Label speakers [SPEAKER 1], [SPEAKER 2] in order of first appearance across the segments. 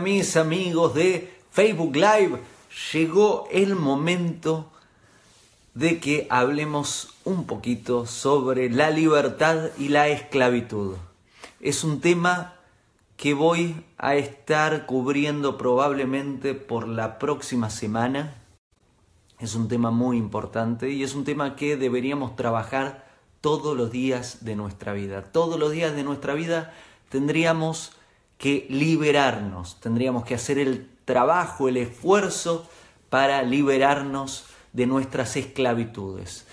[SPEAKER 1] mis amigos de Facebook Live, llegó el momento de que hablemos un poquito sobre la libertad y la esclavitud. Es un tema que voy a estar cubriendo probablemente por la próxima semana. Es un tema muy importante y es un tema que deberíamos trabajar todos los días de nuestra vida. Todos los días de nuestra vida tendríamos que liberarnos, tendríamos que hacer el trabajo, el esfuerzo para liberarnos de nuestras esclavitudes.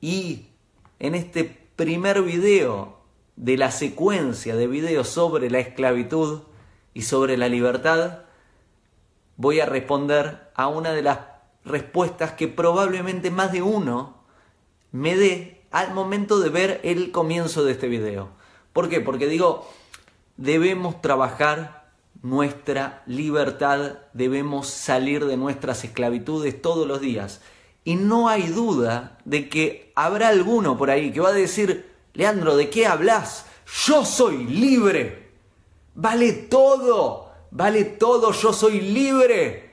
[SPEAKER 1] Y en este primer video de la secuencia de videos sobre la esclavitud y sobre la libertad, voy a responder a una de las respuestas que probablemente más de uno me dé al momento de ver el comienzo de este video. ¿Por qué? Porque digo, debemos trabajar nuestra libertad, debemos salir de nuestras esclavitudes todos los días. Y no hay duda de que habrá alguno por ahí que va a decir, Leandro, ¿de qué hablas? Yo soy libre. Vale todo, vale todo, yo soy libre.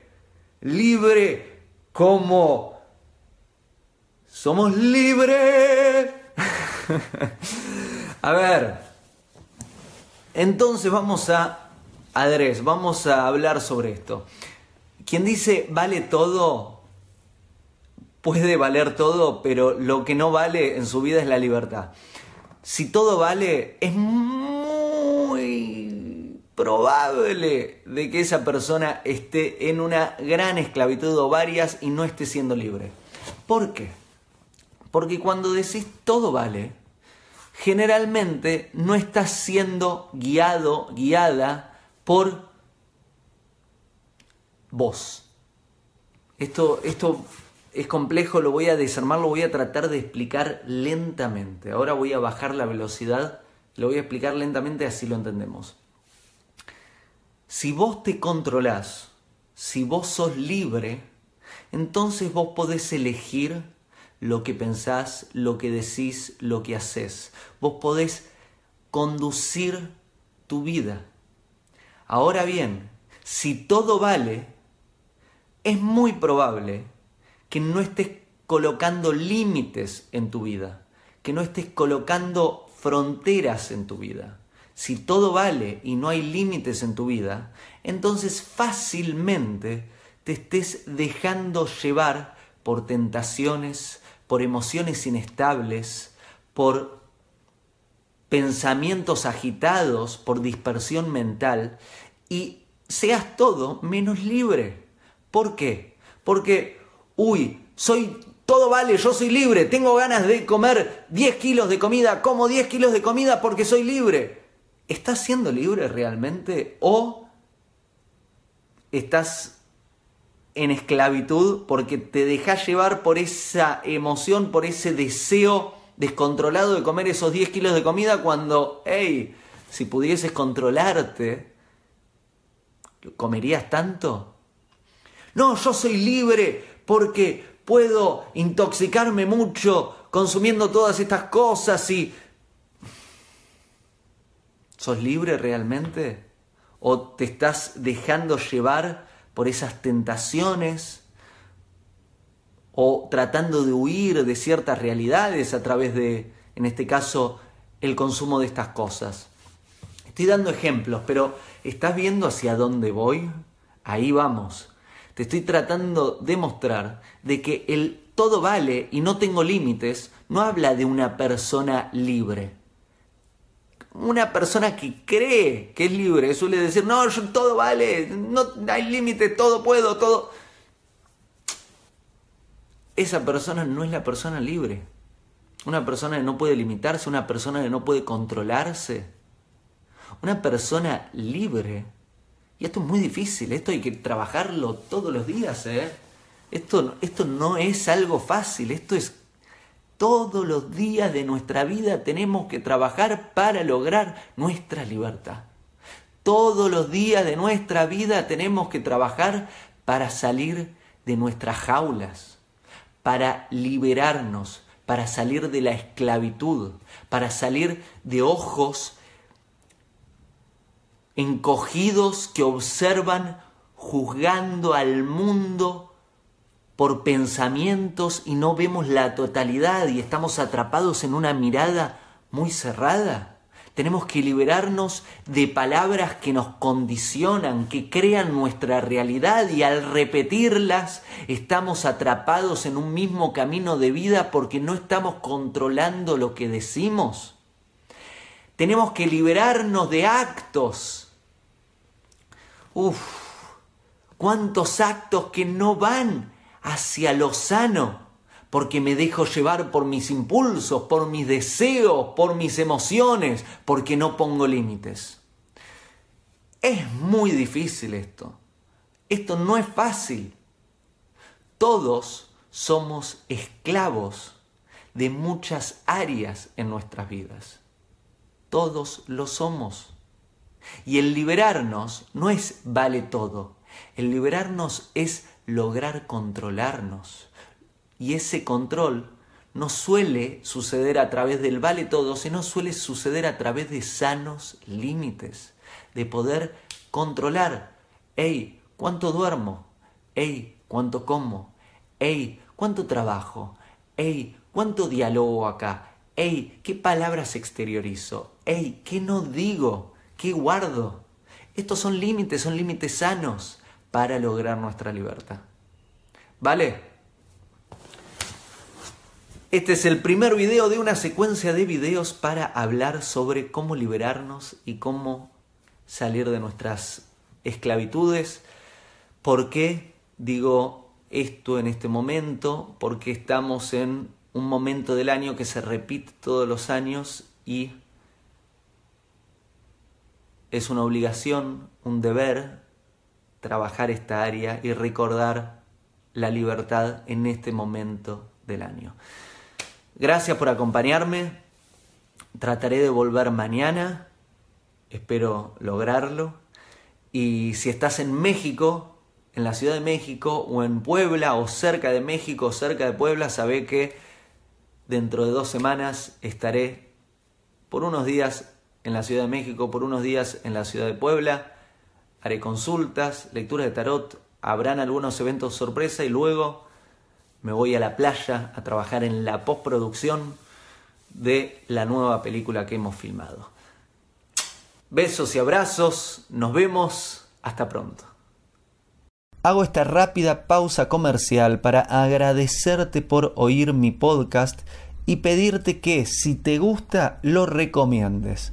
[SPEAKER 1] Libre como... Somos libres. a ver, entonces vamos a Adres, vamos a hablar sobre esto. Quien dice vale todo, puede valer todo, pero lo que no vale en su vida es la libertad. Si todo vale, es muy probable de que esa persona esté en una gran esclavitud o varias y no esté siendo libre. ¿Por qué? Porque cuando decís todo vale, generalmente no estás siendo guiado, guiada por vos. Esto, esto es complejo, lo voy a desarmar, lo voy a tratar de explicar lentamente. Ahora voy a bajar la velocidad, lo voy a explicar lentamente, así lo entendemos. Si vos te controlás, si vos sos libre, entonces vos podés elegir lo que pensás, lo que decís, lo que haces. Vos podés conducir tu vida. Ahora bien, si todo vale, es muy probable que no estés colocando límites en tu vida, que no estés colocando fronteras en tu vida. Si todo vale y no hay límites en tu vida, entonces fácilmente te estés dejando llevar por tentaciones, por emociones inestables, por pensamientos agitados por dispersión mental y seas todo menos libre. ¿Por qué? Porque, uy, soy todo vale, yo soy libre, tengo ganas de comer 10 kilos de comida, como 10 kilos de comida porque soy libre. ¿Estás siendo libre realmente o estás en esclavitud porque te dejas llevar por esa emoción, por ese deseo descontrolado de comer esos 10 kilos de comida cuando, hey, si pudieses controlarte, ¿comerías tanto? No, yo soy libre porque puedo intoxicarme mucho consumiendo todas estas cosas y... ¿Sos libre realmente? ¿O te estás dejando llevar por esas tentaciones? o tratando de huir de ciertas realidades a través de, en este caso, el consumo de estas cosas. Estoy dando ejemplos, pero ¿estás viendo hacia dónde voy? Ahí vamos. Te estoy tratando de mostrar de que el todo vale y no tengo límites no habla de una persona libre. Una persona que cree que es libre suele decir, no, todo vale, no hay límites, todo puedo, todo esa persona no es la persona libre. Una persona que no puede limitarse, una persona que no puede controlarse. Una persona libre. Y esto es muy difícil, esto hay que trabajarlo todos los días. ¿eh? Esto, esto no es algo fácil, esto es todos los días de nuestra vida tenemos que trabajar para lograr nuestra libertad. Todos los días de nuestra vida tenemos que trabajar para salir de nuestras jaulas para liberarnos, para salir de la esclavitud, para salir de ojos encogidos que observan juzgando al mundo por pensamientos y no vemos la totalidad y estamos atrapados en una mirada muy cerrada. Tenemos que liberarnos de palabras que nos condicionan, que crean nuestra realidad y al repetirlas estamos atrapados en un mismo camino de vida porque no estamos controlando lo que decimos. Tenemos que liberarnos de actos. Uf, cuántos actos que no van hacia lo sano porque me dejo llevar por mis impulsos, por mis deseos, por mis emociones, porque no pongo límites. Es muy difícil esto. Esto no es fácil. Todos somos esclavos de muchas áreas en nuestras vidas. Todos lo somos. Y el liberarnos no es vale todo. El liberarnos es lograr controlarnos y ese control no suele suceder a través del vale todo, sino suele suceder a través de sanos límites, de poder controlar, hey, ¿cuánto duermo? Hey, ¿cuánto como? Hey, ¿cuánto trabajo? Hey, ¿cuánto dialogo acá? Hey, ¿qué palabras exteriorizo? Hey, ¿qué no digo? ¿Qué guardo? Estos son límites, son límites sanos para lograr nuestra libertad. ¿Vale? Este es el primer video de una secuencia de videos para hablar sobre cómo liberarnos y cómo salir de nuestras esclavitudes. ¿Por qué digo esto en este momento? Porque estamos en un momento del año que se repite todos los años y es una obligación, un deber, trabajar esta área y recordar la libertad en este momento del año. Gracias por acompañarme. Trataré de volver mañana. Espero lograrlo. Y si estás en México, en la Ciudad de México, o en Puebla, o cerca de México, o cerca de Puebla, sabe que dentro de dos semanas estaré por unos días en la Ciudad de México, por unos días en la Ciudad de Puebla. Haré consultas, lecturas de tarot, habrán algunos eventos sorpresa y luego me voy a la playa a trabajar en la postproducción de la nueva película que hemos filmado. Besos y abrazos, nos vemos, hasta pronto. Hago esta rápida pausa comercial para agradecerte por oír mi podcast y pedirte que si te gusta lo recomiendes.